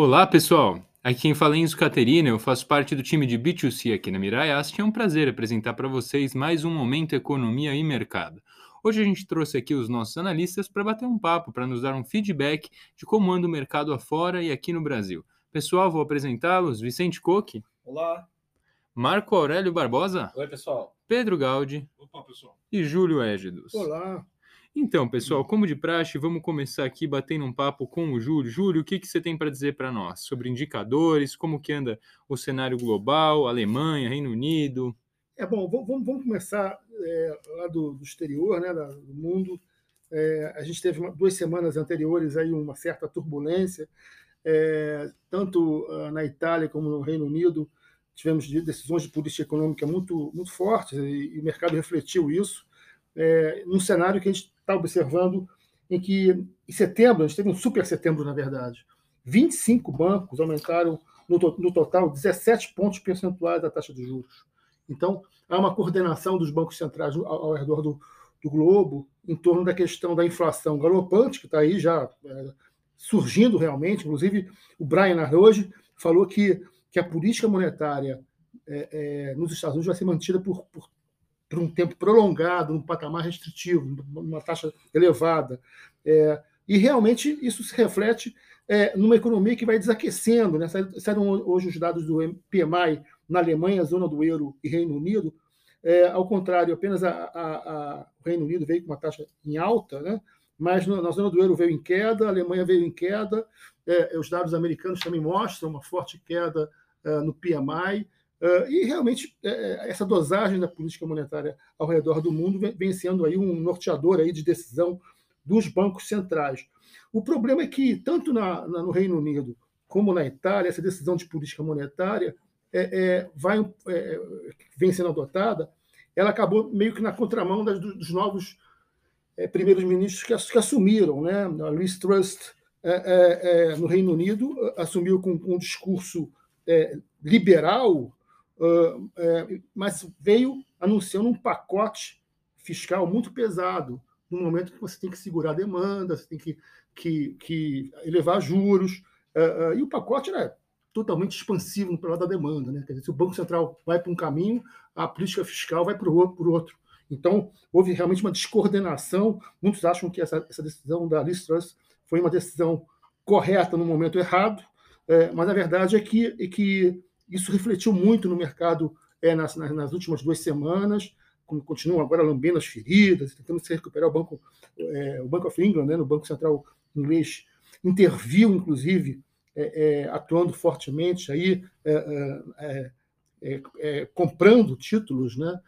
Olá, pessoal! Aqui quem fala é Enzo Caterina, eu faço parte do time de B2C aqui na Mirai Asset. É um prazer apresentar para vocês mais um Momento Economia e Mercado. Hoje a gente trouxe aqui os nossos analistas para bater um papo, para nos dar um feedback de como anda o mercado afora e aqui no Brasil. Pessoal, vou apresentá-los. Vicente Coque. Olá. Marco Aurélio Barbosa. Oi, pessoal. Pedro Gaudi. Opa, pessoal. E Júlio Égidos. Olá. Então, pessoal, como de praxe, vamos começar aqui batendo um papo com o Júlio. Júlio, o que, que você tem para dizer para nós sobre indicadores, como que anda o cenário global, Alemanha, Reino Unido? É bom, vamos, vamos começar é, lá do, do, exterior, né, do mundo. É, a gente teve uma, duas semanas anteriores aí uma certa turbulência, é, tanto uh, na Itália como no Reino Unido. Tivemos decisões de política econômica muito, muito fortes e, e o mercado refletiu isso é, num cenário que a gente está observando em que, em setembro, a gente teve um super setembro, na verdade. 25 bancos aumentaram, no, no total, 17 pontos percentuais da taxa de juros. Então, há uma coordenação dos bancos centrais ao, ao redor do, do, globo em torno da questão da inflação galopante, que está aí já é, surgindo realmente. Inclusive, o Brian hoje falou que, que a política monetária é, é, nos Estados Unidos vai ser mantida por, por por um tempo prolongado, num patamar restritivo, numa taxa elevada. É, e realmente isso se reflete é, numa economia que vai desaquecendo. Né? Saíram hoje os dados do PMI na Alemanha, zona do euro e Reino Unido. É, ao contrário, apenas a, a, a, o Reino Unido veio com uma taxa em alta, né? mas no, na zona do euro veio em queda, a Alemanha veio em queda, é, os dados americanos também mostram uma forte queda é, no PMI. Uh, e realmente é, essa dosagem da política monetária ao redor do mundo vem, vem, sendo aí um norteador aí de decisão dos bancos centrais. O problema é que tanto na, na, no Reino Unido como na Itália essa decisão de política monetária é, é, vai, é, vem sendo adotada, ela acabou meio que na contramão das, dos novos é, primeiros ministros que, que, assumiram, né? A Liz Truss é, no Reino Unido assumiu com, com um discurso liberal uh, é, mas veio anunciando um pacote fiscal muito pesado, no momento que você tem que segurar a demanda, você tem que, que, que elevar juros, uh, uh, e o pacote era totalmente expansivo no lado da demanda. Né? Quer dizer, se o Banco Central vai para um caminho, a política fiscal vai para o outro, outro. Então, houve realmente uma descoordenação. Muitos acham que essa, essa decisão da Liz Truss foi uma decisão correta no momento errado, é, mas a verdade é que, é que isso refletiu muito no mercado é, nas, nas, últimas duas semanas, como continuam agora lambendo as feridas, tentando se recuperar o Banco, é, o Banco of England, né, no Banco Central inglês, interviu, inclusive, é, é atuando fortemente, aí, é, é, comprando títulos né,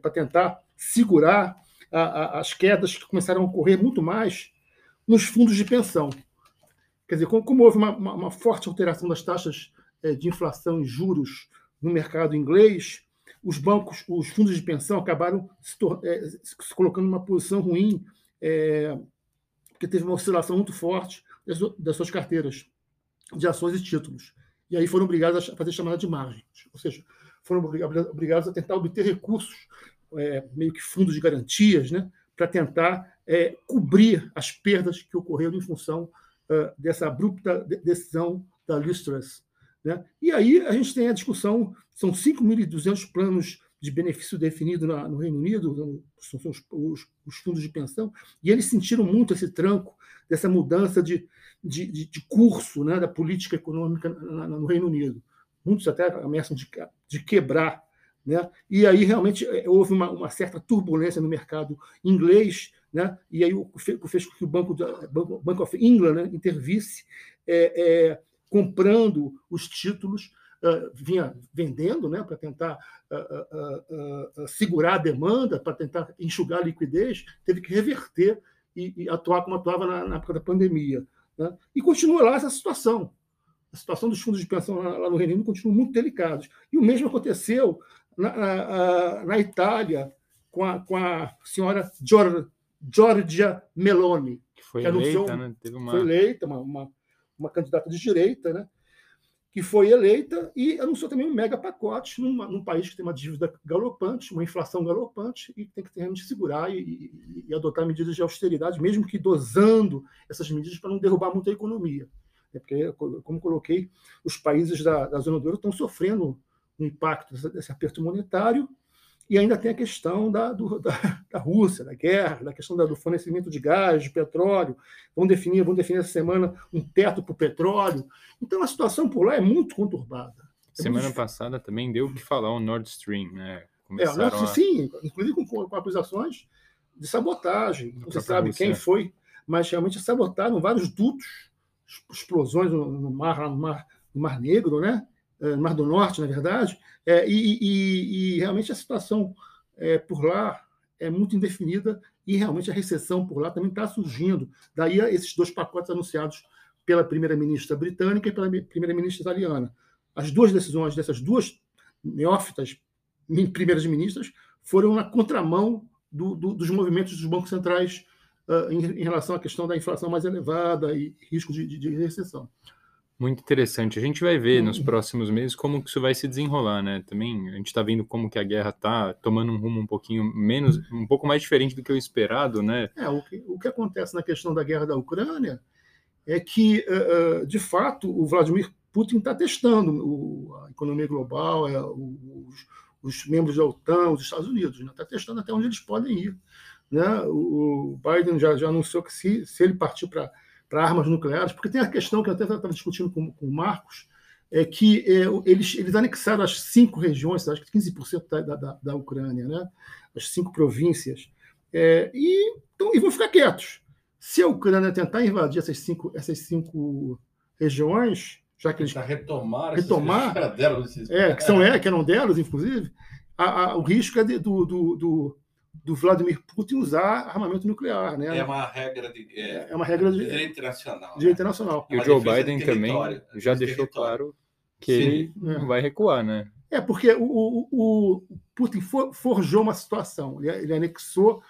para tentar segurar a, a, as quedas que começaram a ocorrer muito mais nos fundos de pensão. Quer dizer, como, como houve uma, uma, uma forte alteração das taxas de inflação e juros no mercado inglês, os bancos, os fundos de pensão acabaram se, é, se colocando numa posição ruim, é, porque teve uma oscilação muito forte das, das, suas carteiras de ações e títulos. E aí foram obrigados a fazer chamada de margem, ou seja, foram obrigados a tentar obter recursos, é, meio que fundos de garantias, né, para tentar é, cobrir as perdas que ocorreram em função uh, dessa abrupta decisão da Liz Truss. Né? E aí a gente tem a discussão, são 5.200 planos de benefício definido na, no Reino Unido, são, os, os, os, fundos de pensão, e eles sentiram muito esse tranco dessa mudança de, de, de, de curso né, da política econômica na, no Reino Unido. Muitos até ameaçam de, de quebrar. Né? E aí realmente é, houve uma, uma certa turbulência no mercado inglês, né? e aí o fez com que o Banco, Banco, Bank of England né, intervisse. É, é, comprando os títulos, uh, vinha vendendo né, para tentar uh, uh, segurar a demanda, para tentar enxugar a liquidez, teve que reverter e, e atuar como atuava na, na, época da pandemia. Né? E continua lá essa situação. A situação dos fundos de pensão lá, lá no Reino Unido continua muito delicada. E o mesmo aconteceu na, na, na Itália com a, com a senhora Giorgia Meloni. Que foi que eleita, anunciou, né? Teve uma... Foi eleita, uma, uma uma candidata de direita, né, que foi eleita e anunciou também um mega pacote numa, num país que tem uma dívida galopante, uma inflação galopante e tem que realmente segurar e, e, e, adotar medidas de austeridade, mesmo que dosando essas medidas para não derrubar muito a economia. Né? Porque, como coloquei, os países da, da zona do euro estão sofrendo o um impacto desse aperto monetário e ainda tem a questão da, do, da, da, Rússia, da guerra, da questão da, do fornecimento de gás, de petróleo. Vão definir, vão definir essa semana um teto para o petróleo. Então a situação por lá é muito conturbada. É semana muito... passada também deu o que falar o Nord Stream, né? Começaram é, Nord, a... sim, inclusive com, com acusações de sabotagem. Não se sabe Rússia. quem foi, mas realmente sabotaram vários dutos, explosões no, no mar, no mar, no mar Negro, né? Eh, Mar do Norte, na verdade, é, e, e, e, realmente a situação é, por lá é muito indefinida e realmente a recessão por lá também está surgindo. Daí esses dois pacotes anunciados pela primeira-ministra britânica e pela primeira-ministra italiana. As duas decisões dessas duas neófitas primeiras ministras foram na contramão do, do, dos movimentos dos bancos centrais uh, em, em, relação à questão da inflação mais elevada e risco de, de, de recessão. Muito interessante. A gente vai ver nos uhum. próximos meses como que isso vai se desenrolar, né? Também a gente está vendo como que a guerra está tomando um rumo um pouquinho menos, um pouco mais diferente do que o esperado, né? É, o que, o que acontece na questão da guerra da Ucrânia é que, uh, de fato, o Vladimir Putin está testando o, a economia global, é, os, os, membros da OTAN, os Estados Unidos, está né? Tá testando até onde eles podem ir. Né? O, o Biden já, já anunciou que se, se ele partir para para armas nucleares, porque tem a questão que eu até estava discutindo com, com o Marcos, é que é, eles, eles anexaram as cinco regiões, acho que 15% da, da, da Ucrânia, né? as cinco províncias, é, e, então, e vão ficar quietos. Se a Ucrânia tentar invadir essas cinco, essas cinco regiões, já que eles retomar, retomar é, que são é, que eram delas, inclusive, a, a, o risco é de, do, do, do do Vladimir Putin usar armamento nuclear, né? É uma regra de é, é uma regra de direito internacional. Direito né? internacional. E o Joe Biden também já deixou claro que Sim. ele não vai recuar, né? É porque o, o, o Putin for, forjou uma situação. Ele, ele, anexou,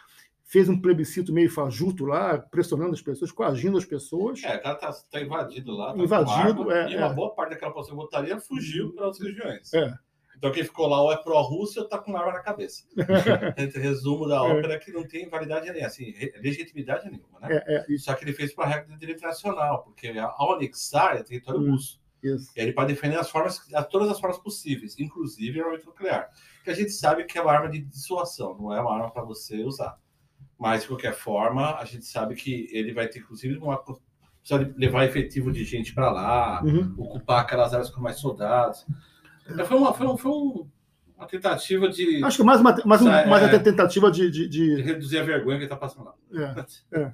fez um plebiscito meio fajuto lá, pressionando as pessoas, coagindo as pessoas. É, tá, tá, tá invadido lá. Tá invadido, é, e uma é. boa parte daquela população votaria fugiu para outras regiões. É. Então quem ficou lá ou é pró-Rússia ou está com arma na cabeça. Resumo da é. ópera é que não tem validade nenhuma, assim, legitimidade nenhuma, né? É, é, Só que ele fez para a regra do direito internacional, porque ao anexar é território hum, russo. Isso. E ele pode defender as formas, todas as formas possíveis, inclusive armamento nuclear. Que a gente sabe que é uma arma de dissuasão, não é uma arma para você usar. Mas, de qualquer forma, a gente sabe que ele vai ter, inclusive, uma precisa levar efetivo de gente para lá, uhum. ocupar aquelas áreas com mais soldados. É, foi uma, foi, um, foi um, uma tentativa de. Acho que mais uma, mais, um, mais é, tentativa de, de, de... de, reduzir a vergonha que está passando lá. É, é.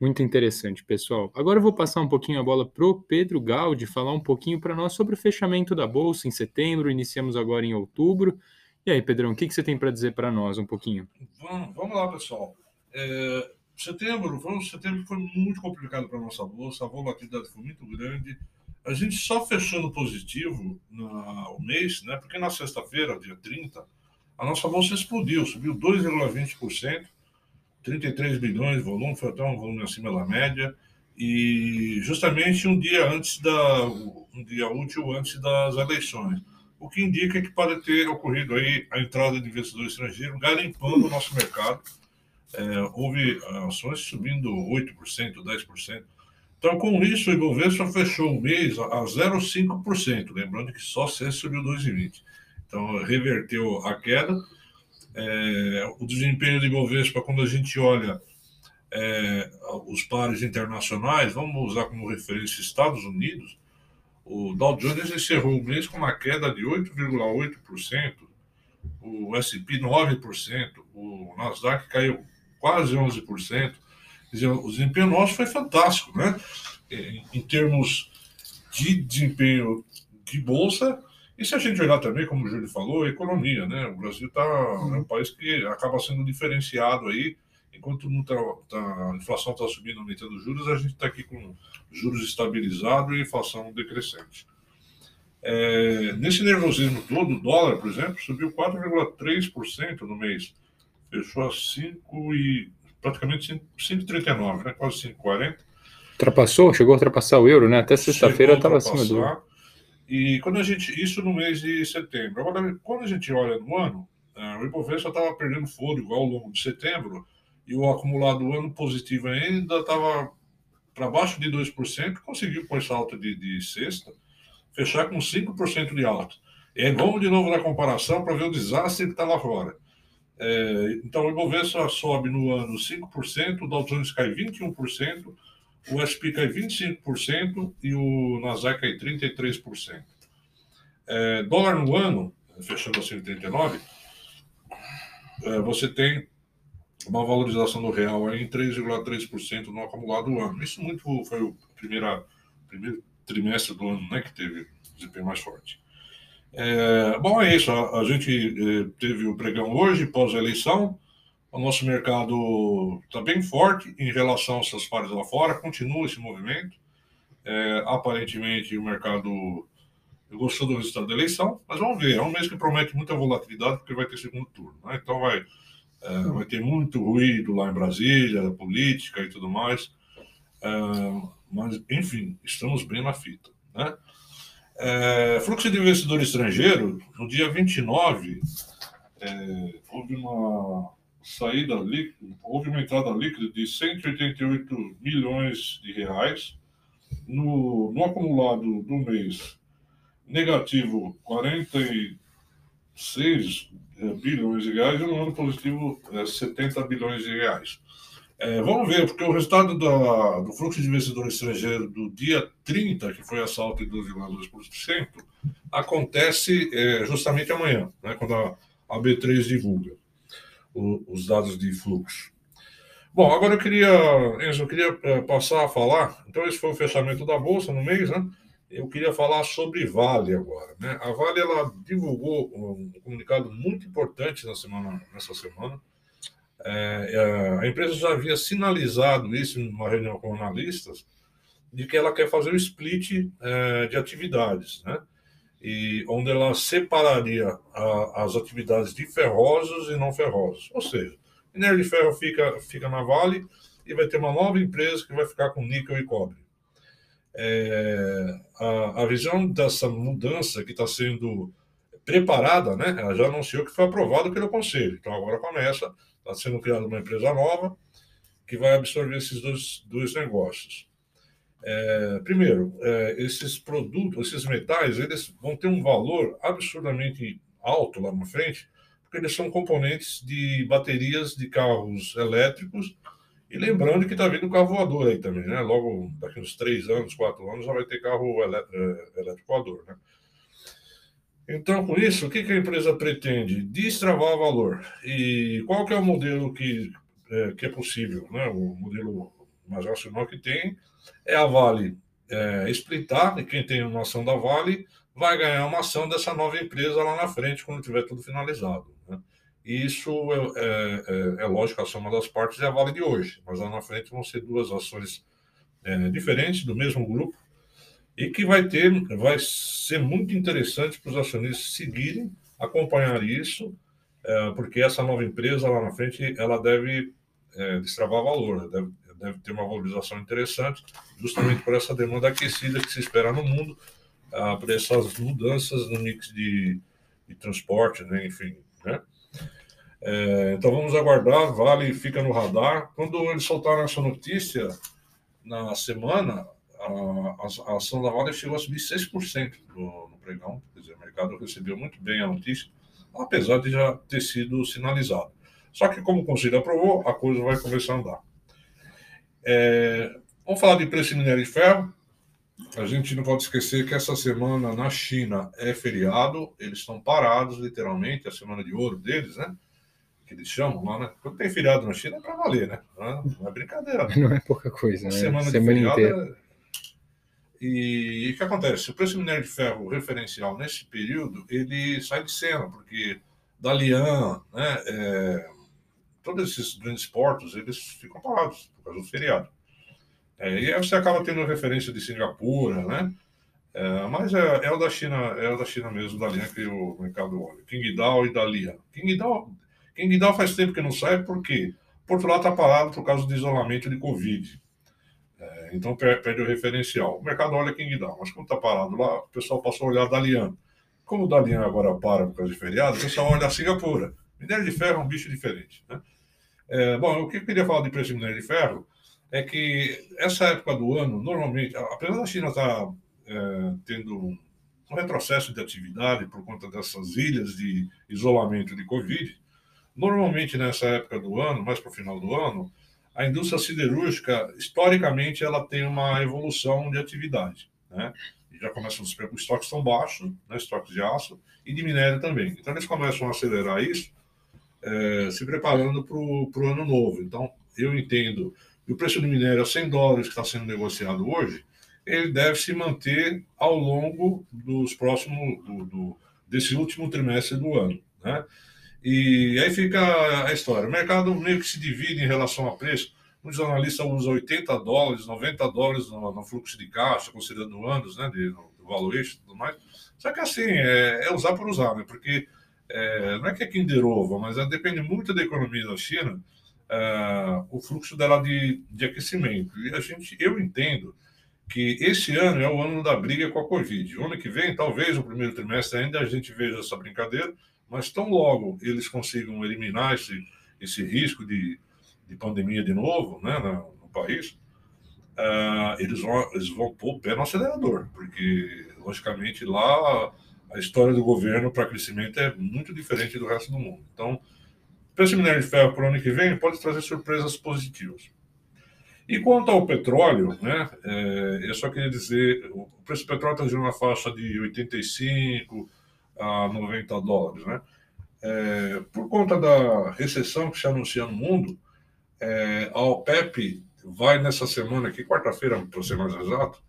Muito interessante, pessoal. Agora eu vou passar um pouquinho a bola para o Pedro Gaudi falar um pouquinho para nós sobre o fechamento da Bolsa em setembro. Iniciamos agora em outubro. E aí, Pedrão, o que, que você tem para dizer para nós um pouquinho? Vamos, vamos lá, pessoal. É, setembro, um setembro que foi muito complicado para a nossa Bolsa. A volatilidade foi muito grande a gente só fechando positivo no mês, né? Porque na sexta-feira, dia 30, a nossa bolsa explodiu, subiu 2,20%, 33 bilhões de volume, foi até um volume acima da média, e justamente um dia antes da um dia útil antes das eleições. O que indica que pode ter ocorrido aí a entrada de investidor estrangeiro garimpando o nosso mercado. É, houve ações subindo 8%, 10%. Então, com isso, o Ibovespa fechou o mês a 0,5%, lembrando que só CES subiu 2,20%. Então, reverteu a queda. É, o desempenho do Ibovespa, quando a gente olha é, os pares internacionais, vamos usar como referência Estados Unidos, o Dow Jones encerrou o mês com uma queda de 8,8%, o S&P 9%, o Nasdaq caiu quase 11%, Quer dizer, o desempenho nosso foi fantástico, né? Em, em termos de desempenho de bolsa, e se a gente olhar também, como o Júlio falou, a economia, né? O Brasil tá, é um país que acaba sendo diferenciado aí, enquanto não tá, tá, a inflação está subindo, aumentando juros, a gente está aqui com juros estabilizados e inflação decrescente. É, nesse nervosismo todo, o dólar, por exemplo, subiu 4,3% no mês, fechou a 5 e praticamente 5,39, né? quase 5,40. Ultrapassou? Chegou a ultrapassar o euro, né? Até sexta-feira estava acima do euro. E quando a gente. Isso no mês de setembro. Agora, quando a gente olha no ano, uh, o Ibovespa estava perdendo fôlego ao longo de setembro e o acumulado ano positivo ainda estava para baixo de 2%, conseguiu com essa alta de, de sexta fechar com 5% de alta. E vamos de novo na comparação para ver o desastre que está lá fora. É, então, o Ibovespa sobe no ano 5%, o Dow Jones cai 21%, o SP cai 25% e o Nasdaq cai 33%. É, dólar no ano, fechando a 139, é, você tem uma valorização do real em 3,3% no acumulado do ano. Isso muito foi o primeira, primeiro trimestre do ano né, que teve desempenho mais forte. É, bom, é isso. A, a gente é, teve o pregão hoje, pós-eleição. O nosso mercado está bem forte em relação aos seus pares lá fora, continua esse movimento. É, aparentemente, o mercado gostou do resultado da eleição, mas vamos ver. É um mês que promete muita volatilidade, porque vai ter segundo turno. Né? Então, vai, é, vai ter muito ruído lá em Brasília, política e tudo mais. É, mas, enfim, estamos bem na fita. Né? É, fluxo de investidor estrangeiro, no dia 29, é, houve uma saída líquida, houve uma entrada líquida de 188 milhões de reais. No, no acumulado do mês, negativo 46 é, bilhões de reais e no ano positivo é, 70 bilhões de reais. É, vamos ver, porque o resultado do fluxo de investidor estrangeiro do dia 30, que foi essa alta de 12,2%, acontece é, justamente amanhã, né, quando a, a B3 divulga o, os dados de fluxo. Bom, agora eu queria, Enzo, eu queria é, passar a falar, então esse foi o fechamento da Bolsa no mês, né? Eu queria falar sobre Vale agora, né? A Vale, ela divulgou um comunicado muito importante na semana, nessa semana, é, é, a empresa já havia sinalizado isso em uma reunião com analistas, de que ela quer fazer o split é, de atividades, né? E onde ela separaria a, as atividades de ferrosos e não ferrosos. Ou seja, minério de ferro fica, fica na Vale e vai ter uma nova empresa que vai ficar com níquel e cobre. É, a, a visão dessa mudança que está sendo preparada, né? Ela já anunciou que foi aprovado pelo Conselho. Então agora começa Está sendo criada uma empresa nova que vai absorver esses dois, dois negócios. É, primeiro, é, esses produtos, esses metais, eles vão ter um valor absurdamente alto lá na frente, porque eles são componentes de baterias de carros elétricos. E lembrando que está vindo carro voador aí também, né? Logo daqui uns três anos, quatro anos, já vai ter carro é, elétrico voador, né? Então, com isso, o que, a empresa pretende? Destravar valor. E qual que é o modelo que é, que é possível? Né? O modelo mais racional que tem é a Vale é, splitar, e quem tem uma ação da Vale vai ganhar uma ação dessa nova empresa lá na frente, quando tiver tudo finalizado. Né? E isso é, é, é, é lógico, a soma das partes é a Vale de hoje, mas lá na frente vão ser duas ações é, diferentes do mesmo grupo, e que vai ter, vai ser muito interessante para os acionistas seguirem, acompanhar isso, é, porque essa nova empresa lá na frente ela deve é, destravar valor, deve, deve ter uma valorização interessante, justamente por essa demanda aquecida que se espera no mundo, ah, por essas mudanças no mix de, de transporte, né, enfim, né? É, então vamos aguardar, Vale fica no radar. Quando eles soltaram essa notícia na semana, a, a, ação da Vale chegou a subir 6% no, no pregão, quer dizer, o mercado recebeu muito bem a notícia, apesar de já ter sido sinalizado. Só que, como o Conselho aprovou, a coisa vai começar a andar. É, vamos falar de preço de minério de ferro. A gente não pode esquecer que essa semana na China é feriado, eles estão parados, literalmente, a semana de ouro deles, né? Que eles chamam lá, né? Quando tem feriado na China é para valer, né? Não é, brincadeira. Né? Não é pouca coisa, né? Semana, semana de feriado inteira. É e, o que acontece? O preço do minério de ferro referencial nesse período ele sai de cena, porque Dalian, né, é, todos esses grandes portos eles ficam parados por causa do feriado. É, e aí você acaba tendo referência de Singapura, né? É, mas é, é, o da China, é o da China mesmo, Dalian que o mercado olha. Qingdao e Dalian. Qingdao, Qingdao faz tempo que não sai porque Porto lá está parado por causa do isolamento de Covid. Então perde o referencial. O mercado olha quem dá, mas como está parado lá, o pessoal passou a olhar Dalian. Como o Dalian agora para por causa de feriado, o pessoal olha a Singapura. Minério de ferro é um bicho diferente. Né? É, bom, o que eu queria falar de preço de minério de ferro? é que essa época do ano, normalmente, apesar da China estar tá, é, tendo um retrocesso de atividade por conta dessas ilhas de isolamento de Covid, normalmente nessa época do ano, mais para o final do ano, a indústria siderúrgica, historicamente, ela tem uma evolução de atividade. Né? Já começam os estoques estão baixos, né? estoques de aço, e de minério também. Então, eles começam a acelerar isso, é, se preparando para o ano novo. Então, eu entendo que o preço do minério a 100 dólares que está sendo negociado hoje, ele deve se manter ao longo dos próximos, do, do, desse último trimestre do ano. Né? E aí fica a história. O mercado meio que se divide em relação a preço. Muitos analistas usam 80 dólares, 90 dólares no, no fluxo de caixa, considerando anos né, de, do valuation e tudo mais. Só que assim, é, é usar por usar, né? porque é, não é que é Kinder Ovo, mas é, depende muito da economia da China, é, o fluxo dela de, de aquecimento. E a gente, eu entendo que esse ano é o ano da briga com a Covid. O ano que vem, talvez, o primeiro trimestre ainda a gente veja essa brincadeira, mas tão logo eles consigam eliminar esse, esse risco de, de pandemia de novo né, no, no país, uh, eles, vão, eles vão pôr o pé no acelerador, porque, logicamente, lá a história do governo para crescimento é muito diferente do resto do mundo. Então, preço de minério de ferro para o ano que vem pode trazer surpresas positivas. E quanto ao petróleo, né, é, eu só queria dizer, o preço do petróleo está na faixa de 85 a 90 dólares. Né? É, por conta da recessão que se anuncia no mundo, é, a OPEP vai nessa semana aqui, quarta-feira, para ser mais exato,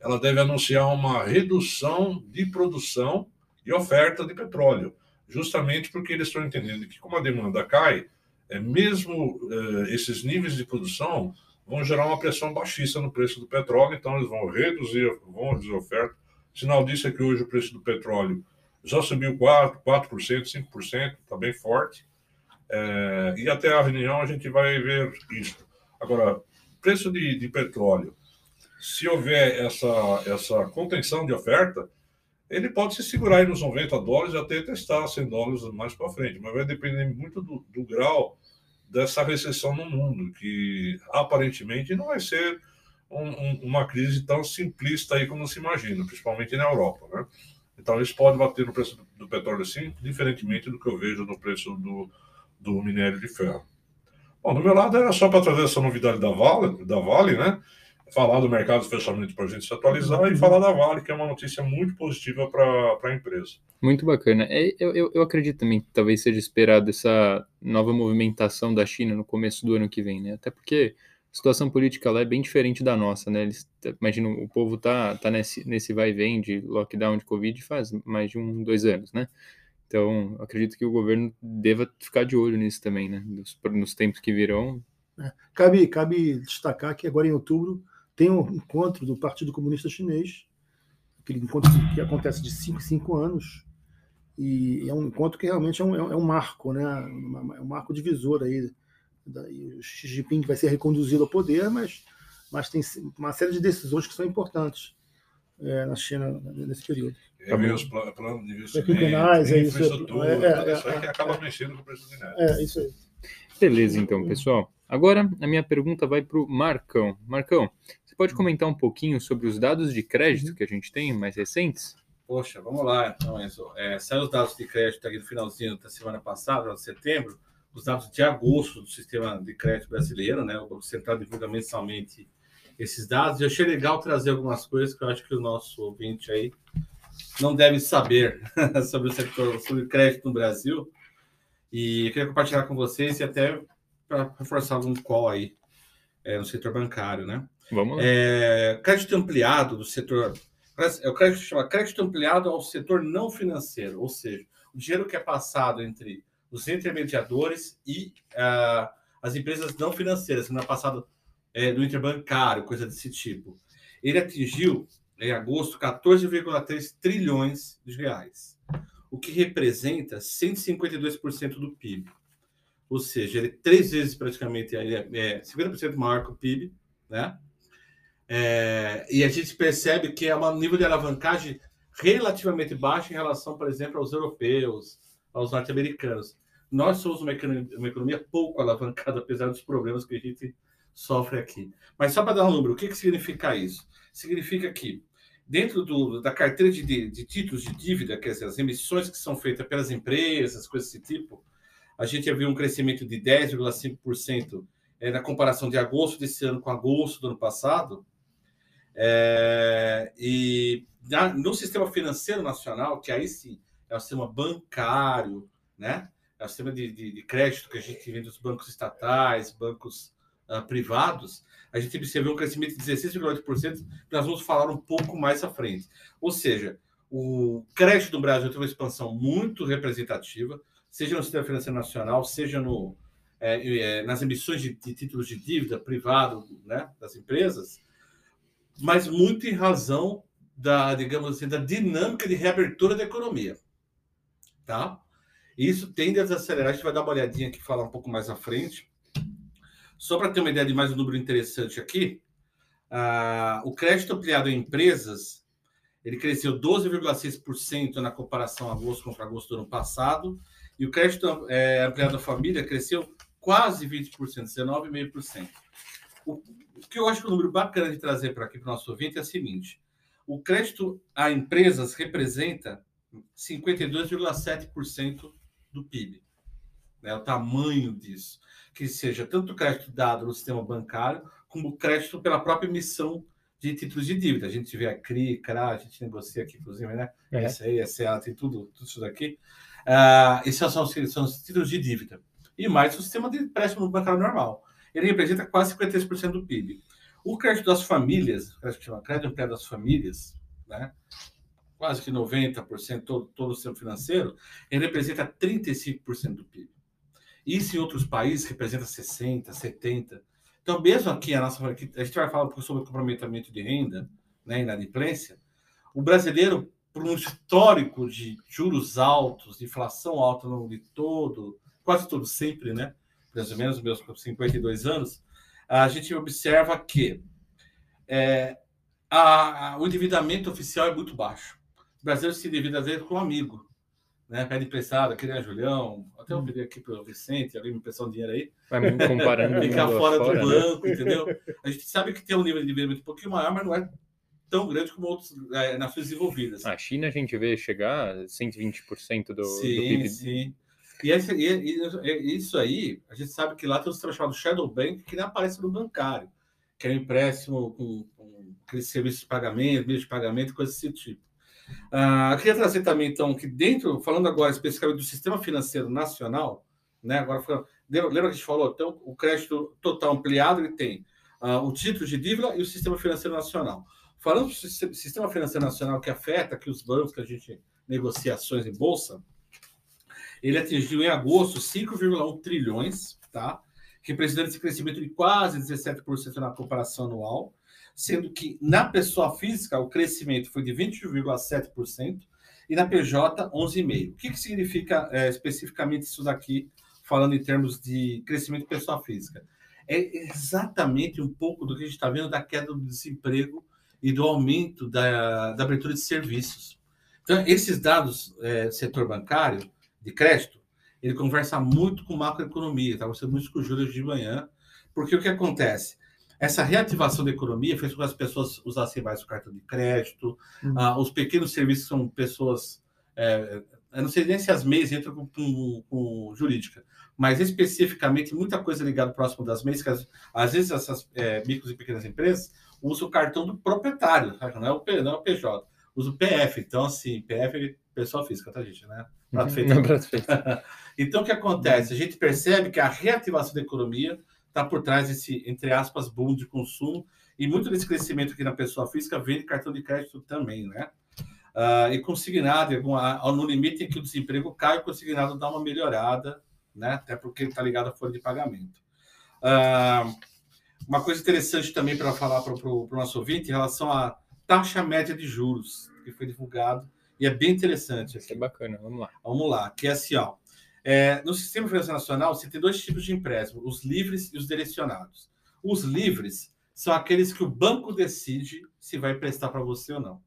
ela deve anunciar uma redução de produção e oferta de petróleo, justamente porque eles estão entendendo que, como a demanda cai, é, mesmo é, esses níveis de produção vão gerar uma pressão baixíssima no preço do petróleo, então eles vão reduzir, vão reduzir a oferta. Sinal disso é que hoje o preço do petróleo já subiu 4%, 4% 5%, está bem forte. É, e até a reunião a gente vai ver isso. Agora, preço de, de petróleo, se houver essa, essa contenção de oferta, ele pode se segurar aí nos 90 dólares até testar 100 dólares mais para frente, mas vai depender muito do, do, grau dessa recessão no mundo, que aparentemente não vai ser um, um, uma crise tão simplista aí como se imagina, principalmente na Europa, né? Então, isso pode bater no preço do petróleo sim, diferentemente do que eu vejo no preço do, do minério de ferro. Bom, do meu lado era só para trazer essa novidade da Vale, da Vale, né? Falar do mercado de fechamento para a gente se atualizar e falar da Vale, que é uma notícia muito positiva para a empresa. Muito bacana. É, eu, eu, eu acredito também que talvez seja esperado essa nova movimentação da China no começo do ano que vem, né? Até porque a situação política lá é bem diferente da nossa, né? Eles, imagina, o povo tá, tá nesse, nesse vai e vem de lockdown de Covid faz mais de um, dois anos, né? Então, acredito que o governo deva ficar de olho nisso também, né? Nos, nos tempos que virão. É. Cabe, cabe destacar que agora em outubro tem um encontro do Partido Comunista Chinês, aquele encontro que acontece de 5 em 5 anos, e é um encontro que realmente é um, é um marco, né? É um marco divisor aí o Xi Jinping vai ser reconduzido ao poder, mas, mas tem uma série de decisões que são importantes é, na China nesse período. É, ver os planos de investimento, é infraestrutura, é, é, é, isso aí que acaba mexendo com o preço do minério. É, isso aí. Beleza, então, pessoal. Agora, a minha pergunta vai para o Marcão. Marcão, você pode comentar um pouquinho sobre os dados de crédito uhum. que a gente tem mais recentes? Poxa, vamos lá, então, Enzo. É, saiu os dados de crédito aqui no finalzinho da semana passada, de setembro os dados de agosto do sistema de crédito brasileiro, né? O Banco Central divulga mensalmente esses dados. E eu achei legal trazer algumas coisas que eu acho que o nosso ouvinte aí não deve saber sobre o setor, sobre crédito no Brasil. E eu queria compartilhar com vocês e até para reforçar um call aí é, no setor bancário, né? Vamos lá. É, crédito ampliado do setor. É o crédito chama crédito ampliado ao setor não financeiro, ou seja, o dinheiro que é passado entre os intermediadores e uh, as empresas não financeiras, semana passada é, do interbancário, coisa desse tipo. Ele atingiu, em agosto, 14,3 trilhões de reais, o que representa 152% do PIB. Ou seja, ele é três vezes praticamente, ele é, é 50% maior que o PIB, né? É, e a gente percebe que é um nível de alavancagem relativamente baixo em relação, por exemplo, aos europeus, aos norte-americanos nós somos uma economia, uma economia pouco alavancada, apesar dos problemas que a gente sofre aqui. Mas só para dar um número, o que, que significa isso? Significa que dentro do, da carteira de, de, títulos de dívida, quer dizer, as emissões que são feitas pelas empresas, coisas desse tipo, a gente viu um crescimento de 10,5% é, na comparação de agosto desse ano com agosto do ano passado. É, e na, no sistema financeiro nacional, que aí sim é o sistema bancário, né? O sistema de, de, de crédito que a gente vê dos bancos estatais, bancos uh, privados, a gente observou um crescimento de 16,8%, que nós vamos falar um pouco mais à frente. Ou seja, o crédito do Brasil teve uma expansão muito representativa, seja no sistema financeiro nacional, seja no, é, é, nas emissões de, de, títulos de dívida privado né, das empresas, mas muito em razão da, digamos assim, da dinâmica de reabertura da economia. Tá? Isso tende a desacelerar, a gente vai dar uma olhadinha aqui, falar um pouco mais à frente, só para ter uma ideia de mais um número interessante aqui, uh, o crédito ampliado em empresas ele cresceu 12,6% na comparação agosto contra agosto do ano passado, e o crédito é, ampliado à família cresceu quase 20%, 19,5%. O, o que eu acho o um número bacana de trazer para aqui para o nosso ouvinte é o seguinte: o crédito a empresas representa 52,7% do PIB. Né, o tamanho disso que seja tanto crédito dado no sistema bancário, como crédito pela própria emissão de títulos de dívida. A gente vê a CRI, CRA, a gente negocia aqui, inclusive, né? É. Essa aí, essa tem tudo, tudo isso daqui. Uh, esses são, são os títulos de dívida. E mais o sistema de empréstimo bancário normal. Ele representa quase 53% do PIB. O crédito das famílias, o crédito chama crédito das famílias, né? Quase que 90% todo, todo o sistema financeiro, ele representa 35% do PIB. Isso em outros países representa 60%, 70%. Então, mesmo aqui, a nossa a gente vai falar sobre o comprometimento de renda, né, inadimplência. O brasileiro, por um histórico de juros altos, de inflação alta no longo de todo, quase todo sempre, né? Mais ou menos meus 52 anos, a gente observa que é, a, a, o endividamento oficial é muito baixo. O brasileiro se endivida às vezes com um amigo né? Pede emprestado, aquele é Julião, até eu hum. pedi aqui para o Vicente, alguém me prestar um dinheiro aí. Vai me comparando. Ficar fora, fora do né? banco, entendeu? A gente sabe que tem um nível de endividamento um pouquinho maior, mas não é tão grande como outras é, nações desenvolvidas. A China a gente vê chegar a 120% do, sim, do PIB. Sim, e, esse, e, isso aí, a gente sabe que lá tem um sistema chamado Shadow Bank, que nem aparece no bancário, que é um empréstimo com, com de pagamento, meios de pagamento, coisas desse tipo. Uh, queria trazer também, então, que dentro, falando agora especificamente do sistema financeiro nacional, né, agora, lembra, que a gente falou? Então, o crédito total ampliado, ele tem uh, o título de dívida e o sistema financeiro nacional. Falando do sistema financeiro nacional que afeta aqui os bancos que a gente negocia ações em bolsa, ele atingiu em agosto 5,1 trilhões, tá? representando esse crescimento de quase 17% na comparação anual sendo que na pessoa física o crescimento foi de 20,7% e na PJ 11,5%. O que, que significa é, especificamente isso daqui, falando em termos de crescimento de pessoa física? É exatamente um pouco do que a gente está vendo da queda do desemprego e do aumento da, da abertura de serviços. Então, esses dados, é, setor bancário, de crédito, ele conversa muito com macroeconomia. Estava sendo muito com o Júlio de manhã, porque o que acontece? Essa reativação da economia fez com que as pessoas usassem mais o cartão de crédito, uhum. ah, os pequenos serviços são pessoas. É, eu não sei nem se as MEIs entram com, com, com, jurídica, mas especificamente muita coisa ligada próximo das MEIs, que às, às vezes essas é, micros e pequenas empresas usam o cartão do proprietário, não é o, não é o PJ, usa o PF. Então, assim, PF pessoa física, tá, gente? Né? Prato feito. Não, prato feito. então, o que acontece? A gente percebe que a reativação da economia está por trás desse, entre aspas, boom de consumo. E muito desse crescimento aqui na pessoa física vem de cartão de crédito também, né? Uh, e consignado, no limite em que o desemprego cai, o consignado dá uma melhorada, né? Até porque ele está ligado à folha de pagamento. Uh, uma coisa interessante também para falar para o nosso ouvinte em relação à taxa média de juros, que foi divulgado, e é bem interessante. Aqui. É bacana, vamos lá. Vamos lá, que é assim, ó. É, no sistema financeiro nacional, você tem dois tipos de empréstimo, os livres e os direcionados. Os livres são aqueles que o banco decide se vai prestar para você ou não.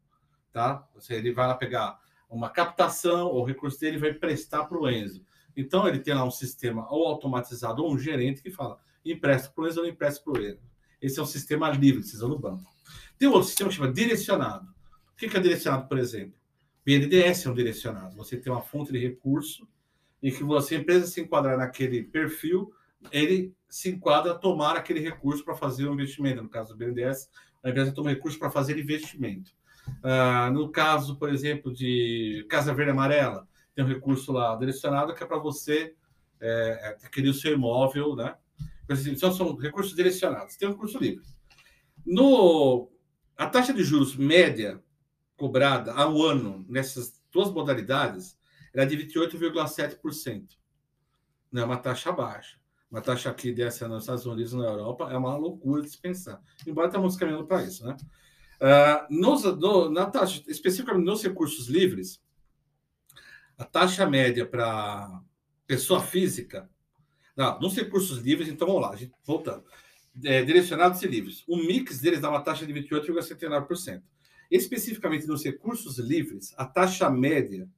Tá? Ele vai lá pegar uma captação, ou recurso dele vai prestar para o Enzo. Então, ele tem lá um sistema ou automatizado ou um gerente que fala empresta para o ex ou não empresta para o ex. Esse é um sistema livre, precisa no banco. Tem outro sistema que chama direcionado. O que é direcionado, por exemplo? BNDES é um direcionado. Você tem uma fonte de recurso em que você, a empresa se enquadrar naquele perfil, ele se enquadra a tomar aquele recurso para fazer um investimento. No caso do BNDES, a empresa toma recurso para fazer investimento. Uh, no caso, por exemplo, de Casa Verde Amarela, tem um recurso lá direcionado que é para você é, adquirir o seu imóvel, né? Então, são recursos direcionados. Tem um recurso livre. No, a taxa de juros média cobrada ao ano nessas duas modalidades era de 28,7%. Não é uma taxa baixa. Uma taxa aqui dessa nos Estados Unidos na Europa é uma loucura de se pensar. Embora estamos caminhando para isso, né? Uh, nos, do, na taxa, especificamente nos recursos livres, a taxa média para pessoa física, não, nos recursos livres, então vamos lá, gente, voltando. É, direcionados e livres. O mix deles dá uma taxa de 28,79%. Especificamente nos recursos livres, a taxa média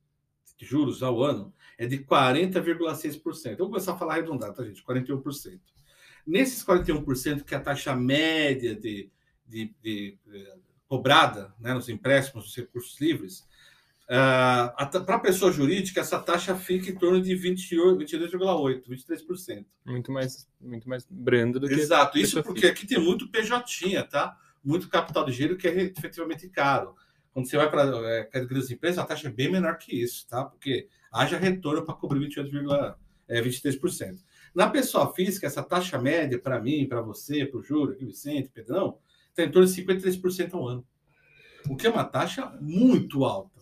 de juros ao ano é de 40,6%. Eu vou começar a falar arredondado, tá, gente? 41%. Nesses 41%, que é a taxa média de, de, de, de eh, cobrada né, nos empréstimos dos recursos livres, uh, para a pessoa jurídica, essa taxa fica em torno de 22,8%, 23%. Muito mais, muito mais brando do que. Exato, isso porque aqui tem muito PJ, tá? Muito capital de giro que é efetivamente caro. Quando você vai para é, categorias empresas, a taxa é bem menor que isso, tá? Porque haja retorno para cobrir 28,23%. É, 23%. Na pessoa física, essa taxa média, para mim, para você, para o Júlio, aqui, Vicente, Pedrão, está em torno de 53% ao ano. O que é uma taxa muito alta.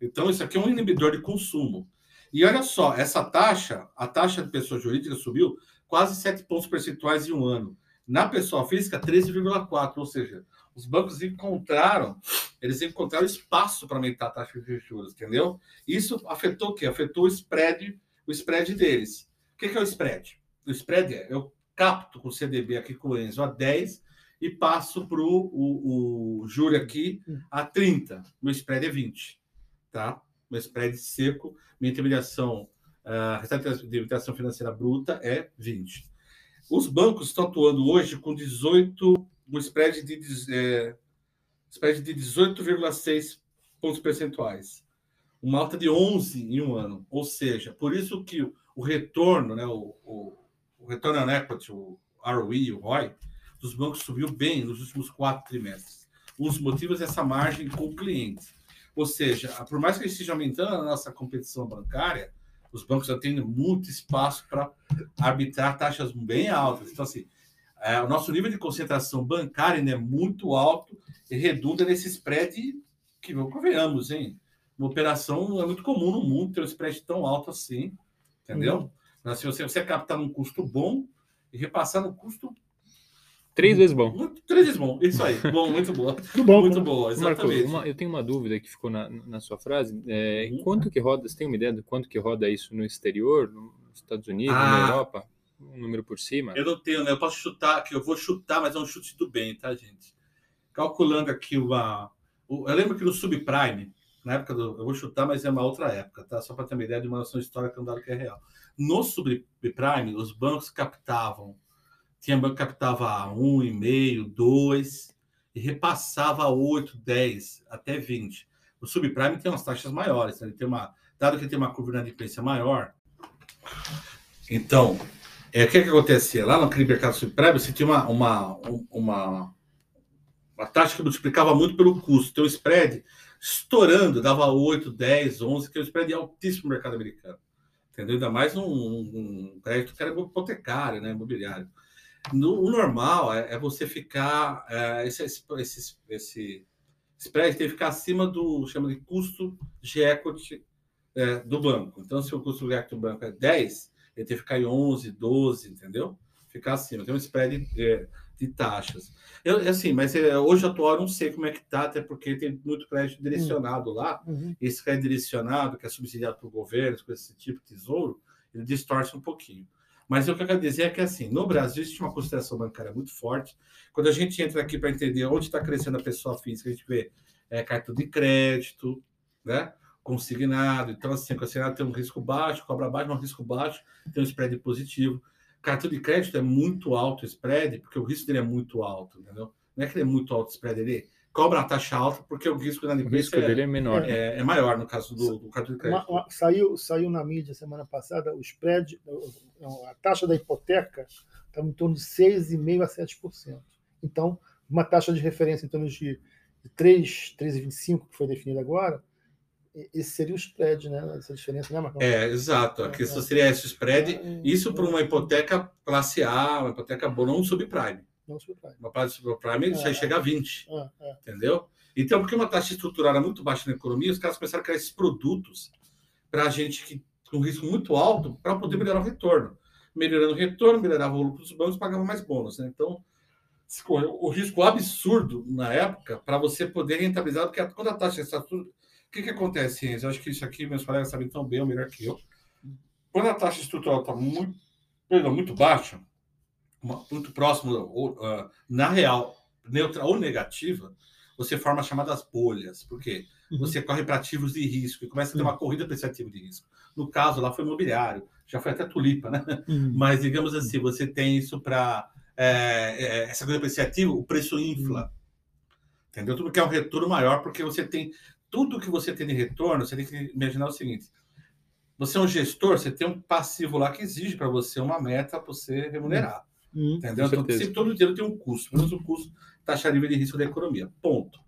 Então, isso aqui é um inibidor de consumo. E olha só, essa taxa, a taxa de pessoa jurídica subiu quase 7 pontos percentuais em um ano. Na pessoa física, 13,4, ou seja, os bancos encontraram, eles encontraram espaço para aumentar a taxa de juros, entendeu? Isso afetou o quê? Afetou o spread, o spread deles. O que é o spread? O spread é, eu capto com o CDB aqui com o Enzo a 10 e passo para o, o juro aqui a 30. Meu spread é 20, tá? Meu spread seco, minha intermediação, a uh, de intermediação financeira bruta é 20. Os bancos estão atuando hoje com 18 um spread de, é, spread de 18,6 pontos percentuais. Uma alta de 11 em um ano. Ou seja, por isso que o retorno, né, o, o, o retorno on equity, o ROE, o ROI, dos bancos subiu bem nos últimos quatro trimestres. Um dos motivos é essa margem com o cliente. Ou seja, por mais que esteja aumentando a nossa competição bancária, os bancos já têm muito espaço para arbitrar taxas bem altas. Então, assim, é, o nosso nível de concentração bancária é muito alto e redunda nesse spread que, convenhamos, hein? Uma operação é muito comum no mundo ter um spread tão alto assim, entendeu? Uhum. Se você, você captar num custo bom e repassar no custo Três vezes bom. Muito, três vezes bom. Isso aí. Bom, muito boa. muito bom. Muito boa, exatamente. Marco, uma, eu tenho uma dúvida que ficou na, na sua frase. É, uhum. Quanto que roda, você tem uma ideia de quanto que roda isso no exterior, nos Estados Unidos, ah, na Europa? Um número por cima? Eu não tenho, né? Eu posso chutar, que eu vou chutar, mas é um chute do bem, tá, gente? Calculando aqui uma. Eu lembro que no subprime, na época do. Eu vou chutar, mas é uma outra época, tá? Só para ter uma ideia de uma noção histórica, um dado que é real. No subprime, os bancos captavam. Tinha banco que captava 1,5, 2 e repassava 8, 10, até 20. O subprime tem umas taxas maiores, né? ele tem uma, dado que tem uma curva de inadimplência maior. Então, é, o que, que acontecia? Lá naquele mercado subprime, você tinha uma, uma, uma, uma taxa que multiplicava muito pelo custo. Então, o spread estourando, dava 8, 10, 11, que é um spread altíssimo no mercado americano. Entendeu? Ainda mais num, um crédito que era hipotecário, né, imobiliário. No, o normal é, é você ficar. É, esse, esse, esse spread tem que ficar acima do chama de custo de equity é, do banco. Então, se o custo de equity do banco é 10, ele tem que ficar em 11, 12, entendeu? Ficar acima. Tem um spread é, de taxas. Eu, assim, mas é, hoje atual eu não sei como é que está, até porque tem muito crédito direcionado uhum. lá. Uhum. Esse crédito direcionado, que é subsidiado por governos, com esse tipo de tesouro, ele distorce um pouquinho. Mas o que eu quero dizer é que, assim, no Brasil existe uma consideração bancária muito forte. Quando a gente entra aqui para entender onde está crescendo a pessoa física, a gente vê é, cartão de crédito, né? Consignado. Então, assim, consignado tem um risco baixo, cobra baixo, um risco baixo, tem um spread positivo. Cartão de crédito é muito alto o spread, porque o risco dele é muito alto, entendeu? Não é que ele é muito alto o spread, ele cobra uma taxa alta, porque o risco da O risco é, dele é menor. É, é, maior no caso do, do cartão de crédito. Uma, uma, saiu, saiu na mídia semana passada o spread, a taxa da hipoteca estava em torno de 6,5% a 7%. Então, uma taxa de referência em torno de 3, 3,25, que foi definida agora, esse seria o spread, né? Essa diferença, né, Marcão? É, exato. A é, questão é. seria esse spread. Ah, isso para uma hipoteca classe A, uma hipoteca não subprime. Não subprime. Uma parte subprime é, já chega a 20. É, é. Entendeu? Então, porque uma taxa estruturada muito baixa na economia, os caras começaram a criar esses produtos para a gente que com risco muito alto para poder melhorar o retorno. Melhorando o retorno, melhorava o lucro dos bancos, pagava mais bônus. Né? Então, o risco absurdo na época para você poder rentabilizar, porque quando a taxa que, que acontece, Enzo? Eu acho que isso aqui meus colegas sabem tão bem ou melhor que eu. Quando a taxa estrutural está muito, perdão, muito baixa, muito próximo, ou, uh, na real, neutra ou negativa, você forma as chamadas bolhas. Por quê? Uhum. Você corre para ativos de risco e começa a ter uma uhum. corrida para esse ativo de risco. No caso, lá foi imobiliário, já foi até tulipa, né? Uhum. Mas, digamos assim, você tem isso para é, é, essa coisa apreciativa, o preço infla. Entendeu? Tudo que é um retorno maior, porque você tem. Tudo que você tem de retorno, você tem que imaginar o seguinte: você é um gestor, você tem um passivo lá que exige para você uma meta para você remunerar. Hum, entendeu? Então, sempre todo dinheiro tem um custo, menos o custo taxa livre de risco da economia. Ponto.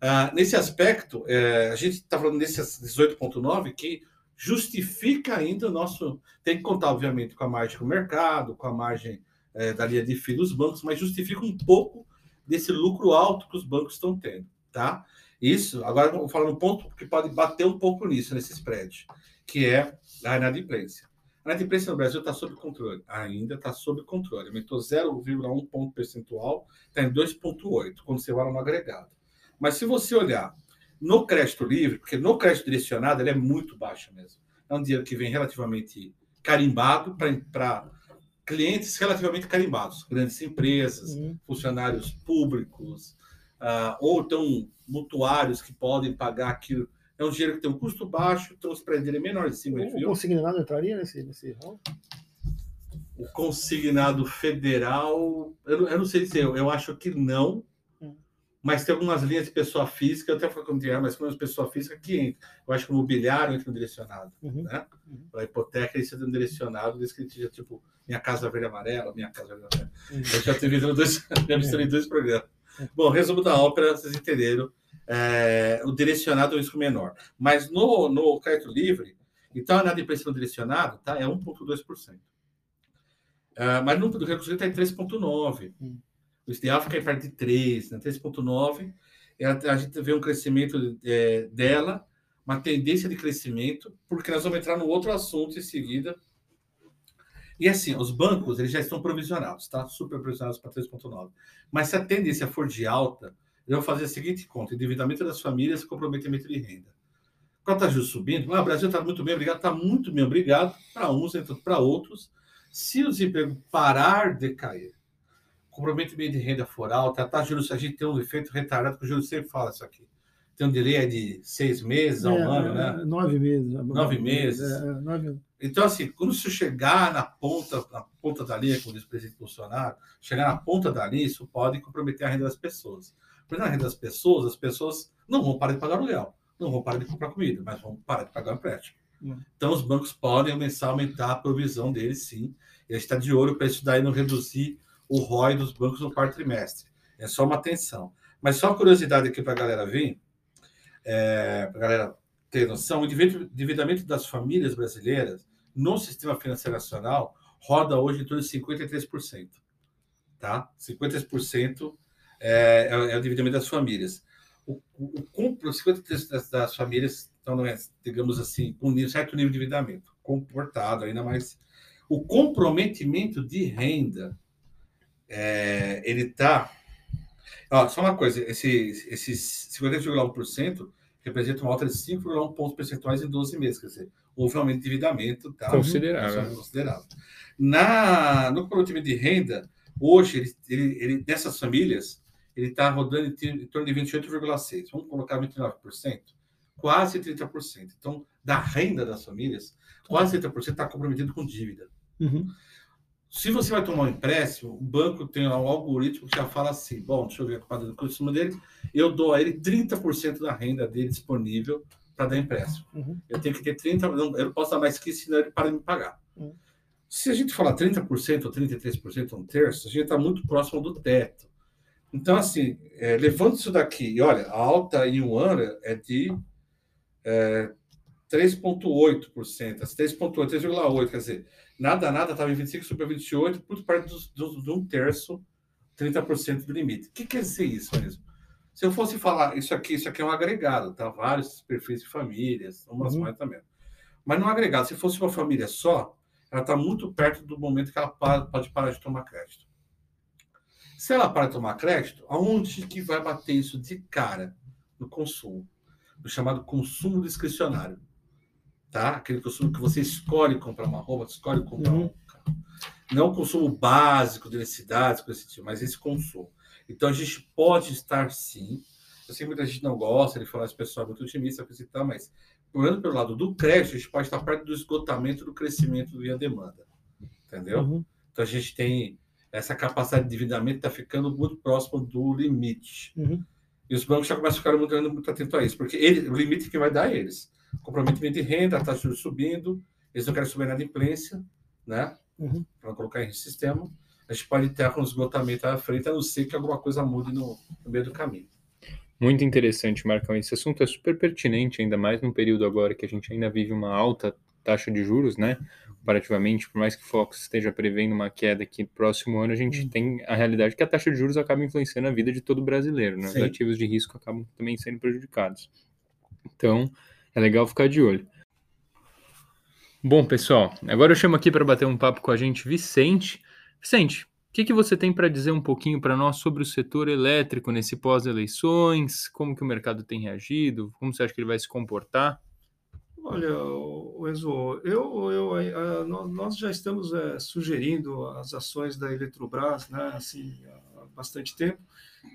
Ah, nesse aspecto, é, a gente está falando nesse 18,9 que justifica ainda o nosso. Tem que contar, obviamente, com a margem do mercado, com a margem é, da linha de FII dos bancos, mas justifica um pouco desse lucro alto que os bancos estão tendo, tá? Isso, agora vou falar um ponto que pode bater um pouco nisso, nesse spread, que é a inadimplência. A inadimplência no Brasil está sob controle, ainda está sob controle, aumentou 0,1 ponto percentual, está em 2,8, quando você olha no agregado. Mas se você olhar no crédito livre, porque no crédito direcionado ele é muito baixo mesmo, é um dinheiro que vem relativamente carimbado para clientes relativamente carimbados, grandes empresas, uhum. funcionários públicos, uh, ou então mutuários que podem pagar aquilo. É um dinheiro que tem um custo baixo, então o spread dele é menor de 5 O consignado entraria nesse, nesse rol? O consignado federal, eu, eu não sei dizer, eu, eu acho que não, mas tem algumas linhas de pessoa física, eu até falei como dinheiro, mas como pessoa física que entra. Eu acho que o mobiliário entra no direcionado, uhum. né? Uhum. A hipoteca, é um direcionado, descritivo, tipo, minha casa verde amarela, minha casa verde amarela. Uhum. Eu já tive dois, já misturei dois programas. É. Bom, resumo da ópera, vocês entenderam. É, o direcionado é um risco menor. Mas no, no crédito livre, então a inadimplência no direcionado tá, é 1,2%. Uh, mas no do recurso está em 3,9%. Uhum. O ideal fica em perto de 3, né? 3,9. A, a gente vê um crescimento é, dela, uma tendência de crescimento, porque nós vamos entrar no outro assunto em seguida. E assim, os bancos eles já estão provisionados, tá? Super provisionados para 3,9. Mas se a tendência for de alta, eu vou fazer a seguinte conta: endividamento das famílias, comprometimento de renda. Com a taxa de subindo, ah, o Brasil está muito bem, obrigado, está muito bem, obrigado, para uns, para outros. Se o desemprego parar de cair, comprometimento de renda for alta, a taxa de juros, a gente tem um efeito retardado, que o Júlio sempre fala isso aqui. Tem um delay de seis meses a um é, ano, né? É, nove meses. Nove meses. É, é, nove... Então, assim, quando você chegar na ponta, na ponta da linha, como diz o presidente Bolsonaro, chegar na ponta da linha, isso pode comprometer a renda das pessoas. Porque na renda das pessoas, as pessoas não vão parar de pagar aluguel, não vão parar de comprar comida, mas vão parar de pagar o empréstimo. Hum. Então, os bancos podem começar a aumentar a provisão deles, sim. E a gente está de olho para isso daí não reduzir o ROI dos bancos no quarto trimestre. É só uma atenção. Mas só uma curiosidade aqui para a galera vir, é, para a galera ter noção, o endividamento das famílias brasileiras no sistema financeiro nacional roda hoje em torno de 53%. Tá? 53% é, é, é o endividamento das famílias. O, o, o 53% das, das famílias estão, é, digamos assim, com um certo nível de endividamento, comportado ainda mais. O comprometimento de renda é, ele está. Só uma coisa: esse, esses 50,1% representa uma alta de 5,1 pontos percentuais em 12 meses. Quer dizer, houve um aumento de endividamento tá? considerável. considerável. Na, no produtivo de renda, hoje, ele, ele, ele, dessas famílias, ele está rodando em, em torno de 28,6%. Vamos colocar 29%. quase 30%. Então, da renda das famílias, quase 30% está comprometido com dívida. Uhum. Se você vai tomar um empréstimo, o banco tem um algoritmo que já fala assim: bom, deixa eu ver a quadra do consumo dele, eu dou a ele 30% da renda dele disponível para dar empréstimo. Uhum. Eu tenho que ter 30%, eu não posso dar mais que isso, senão ele para de me pagar. Uhum. Se a gente falar 30% ou 33%, um terço, a gente está muito próximo do teto. Então, assim, é, levando isso daqui, e olha, a alta em um ano é de é, 3,8%, 3,8%, 3,8%, quer dizer, nada, nada, estava em 25, subiu 28, por perto de um terço, 30% do limite. O que quer dizer isso mesmo? Se eu fosse falar isso aqui, isso aqui é um agregado, tá? Vários perfis de famílias, umas uhum. mais também. Mas no agregado, se fosse uma família só, ela está muito perto do momento que ela pode parar de tomar crédito. Se ela para de tomar crédito, aonde que vai bater isso de cara? No consumo. No chamado consumo discricionário tá? Aquele consumo que você escolhe comprar uma roupa, escolhe comprar uhum. um carro. Não o consumo básico de necessidades, coisa tipo, mas esse consumo. Então a gente pode estar sim. Eu sei que muita gente não gosta de falar, esse pessoal é muito otimista, coisa e tal, mas olhando pelo lado do crédito, a gente pode estar perto do esgotamento do crescimento via demanda. Entendeu? Uhum. Então a gente tem essa capacidade de endividamento está ficando muito próximo do limite. Uhum. E os bancos já começam a ficar muito, muito atentos a isso, porque ele, o limite que vai dar a eles comprometimento de renda, a taxa de subindo, eles não querem subir na inadimplência, né? Uhum. Para colocar em sistema. A gente pode ter um esgotamento à frente, a não ser que alguma coisa mude no, no meio do caminho. Muito interessante, Marcão. Esse assunto é super pertinente, ainda mais num período agora que a gente ainda vive uma alta taxa de juros, né? Comparativamente, por mais que o Fox esteja prevendo uma queda aqui no próximo ano, a gente uhum. tem a realidade que a taxa de juros acaba influenciando a vida de todo brasileiro, né? Os ativos de risco acabam também sendo prejudicados. Então, é legal ficar de olho. Bom, pessoal, agora eu chamo aqui para bater um papo com a gente Vicente. Vicente, o que, que você tem para dizer um pouquinho para nós sobre o setor elétrico nesse pós-eleições? Como que o mercado tem reagido? Como você acha que ele vai se comportar? Olha, Enzo, eu, eu, nós já estamos é, sugerindo as ações da Eletrobras, né, assim, bastante tempo,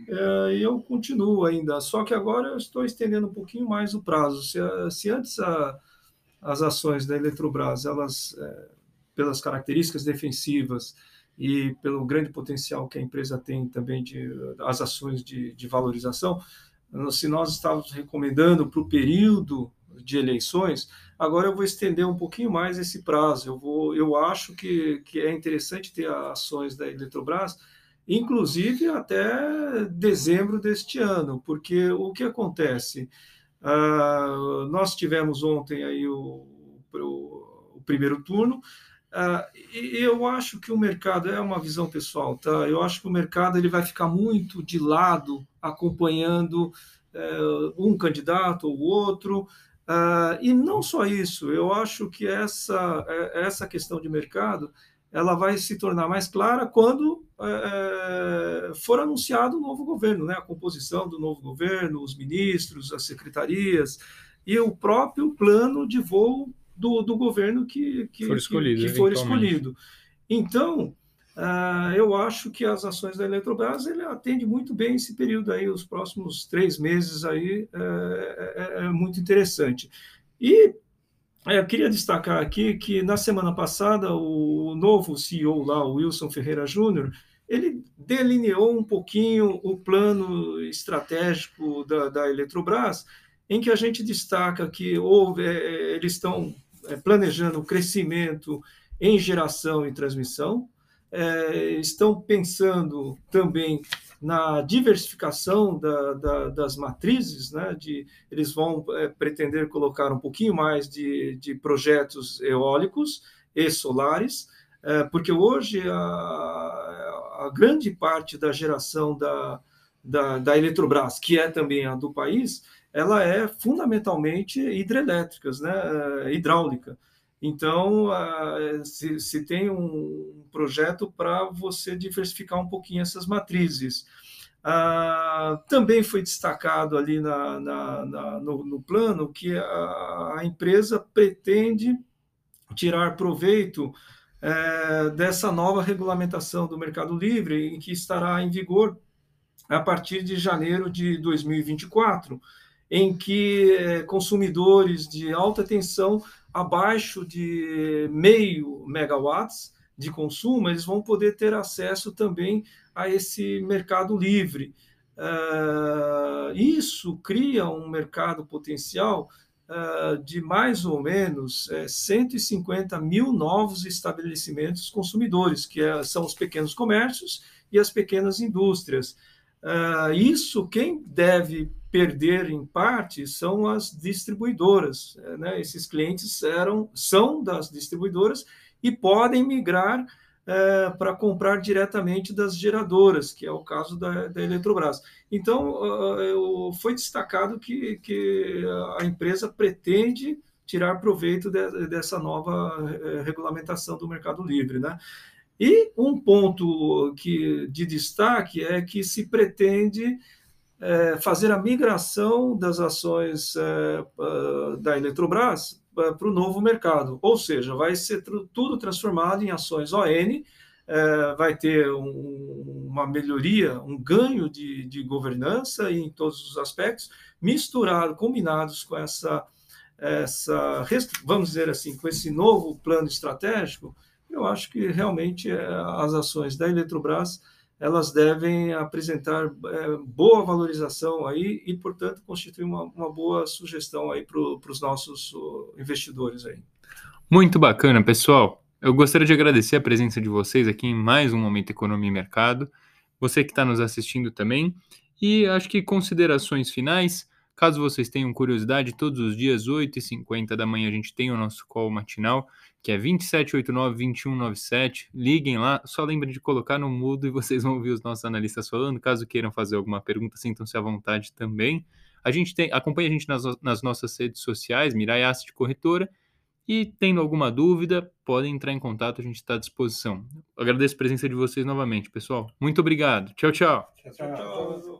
é, e eu continuo ainda, só que agora eu estou estendendo um pouquinho mais o prazo. Se, se antes a, as ações da Eletrobras, elas, é, pelas características defensivas e pelo grande potencial que a empresa tem também de as ações de, de valorização, se nós estávamos recomendando para o período de eleições, agora eu vou estender um pouquinho mais esse prazo. Eu, vou, eu acho que, que é interessante ter ações da Eletrobras, inclusive até dezembro deste ano, porque o que acontece? Uh, nós tivemos ontem aí o, o, o primeiro turno, Uh, e eu acho que o mercado é uma visão pessoal, tá? Eu acho que o mercado ele vai ficar muito de lado acompanhando uh, um candidato ou outro. Uh, e não só isso, eu acho que essa, é, essa questão de mercado ela vai se tornar mais clara quando é, for anunciado o novo governo, né? a composição do novo governo, os ministros, as secretarias e o próprio plano de voo do, do governo que, que, for escolhido. Que, que for escolhido. Então, Uh, eu acho que as ações da Eletrobras ele atende muito bem esse período aí, os próximos três meses aí é, é, é muito interessante. E é, eu queria destacar aqui que na semana passada o novo CEO lá, o Wilson Ferreira Júnior, ele delineou um pouquinho o plano estratégico da, da Eletrobras, em que a gente destaca que houve, é, eles estão é, planejando o crescimento em geração e transmissão, é, estão pensando também na diversificação da, da, das matrizes, né, de, eles vão é, pretender colocar um pouquinho mais de, de projetos eólicos e solares, é, porque hoje a, a, grande parte da geração da, da, da Eletrobras, que é também a do país, ela é fundamentalmente hidrelétricas, né, é, hidráulica. Então, se, se tem um projeto para você diversificar um pouquinho essas matrizes. Ah, também foi destacado ali na, na, na, no, no, plano que a, empresa pretende tirar proveito é, dessa nova regulamentação do Mercado Livre, em que estará em vigor a partir de janeiro de 2024 em que é, consumidores de alta tensão abaixo de meio megawatts de consumo, eles vão poder ter acesso também a esse mercado livre. Uh, isso cria um mercado potencial uh, de mais ou menos uh, 150 mil novos estabelecimentos consumidores, que é, são os pequenos comércios e as pequenas indústrias. Uh, isso quem deve perder em parte são as distribuidoras. Né? Esses clientes eram, são das distribuidoras e podem migrar é, para comprar diretamente das geradoras, que é o caso da, da Eletrobras. Então, uh, foi destacado que, que a empresa pretende tirar proveito de, dessa nova uh, regulamentação do Mercado Livre. Né? E um ponto que, de destaque é que se pretende é, fazer a migração das ações é, da Eletrobras para o novo mercado, ou seja, vai ser tudo transformado em ações ON, é, vai ter um, uma melhoria, um ganho de, de governança em todos os aspectos, misturado, combinados com essa, essa, vamos dizer assim, com esse novo plano estratégico, eu acho que realmente é, as ações da Eletrobras elas devem apresentar é, boa valorização aí e, portanto, constituir uma, uma boa sugestão aí para os nossos investidores aí. Muito bacana, pessoal. Eu gostaria de agradecer a presença de vocês aqui em mais um Momento Economia e Mercado. Você que está nos assistindo também. E acho que considerações finais. Caso vocês tenham curiosidade, todos os dias, 8h50 da manhã, a gente tem o nosso call matinal, que é 2789-2197. Liguem lá, só lembrem de colocar no mudo e vocês vão ouvir os nossos analistas falando. Caso queiram fazer alguma pergunta, sintam-se à vontade também. A gente tem, acompanha a gente nas, nas nossas redes sociais, Mirai Asset Corretora, e tendo alguma dúvida, podem entrar em contato, a gente está à disposição. agradeço a presença de vocês novamente, pessoal. Muito obrigado. Tchau, tchau. tchau, tchau.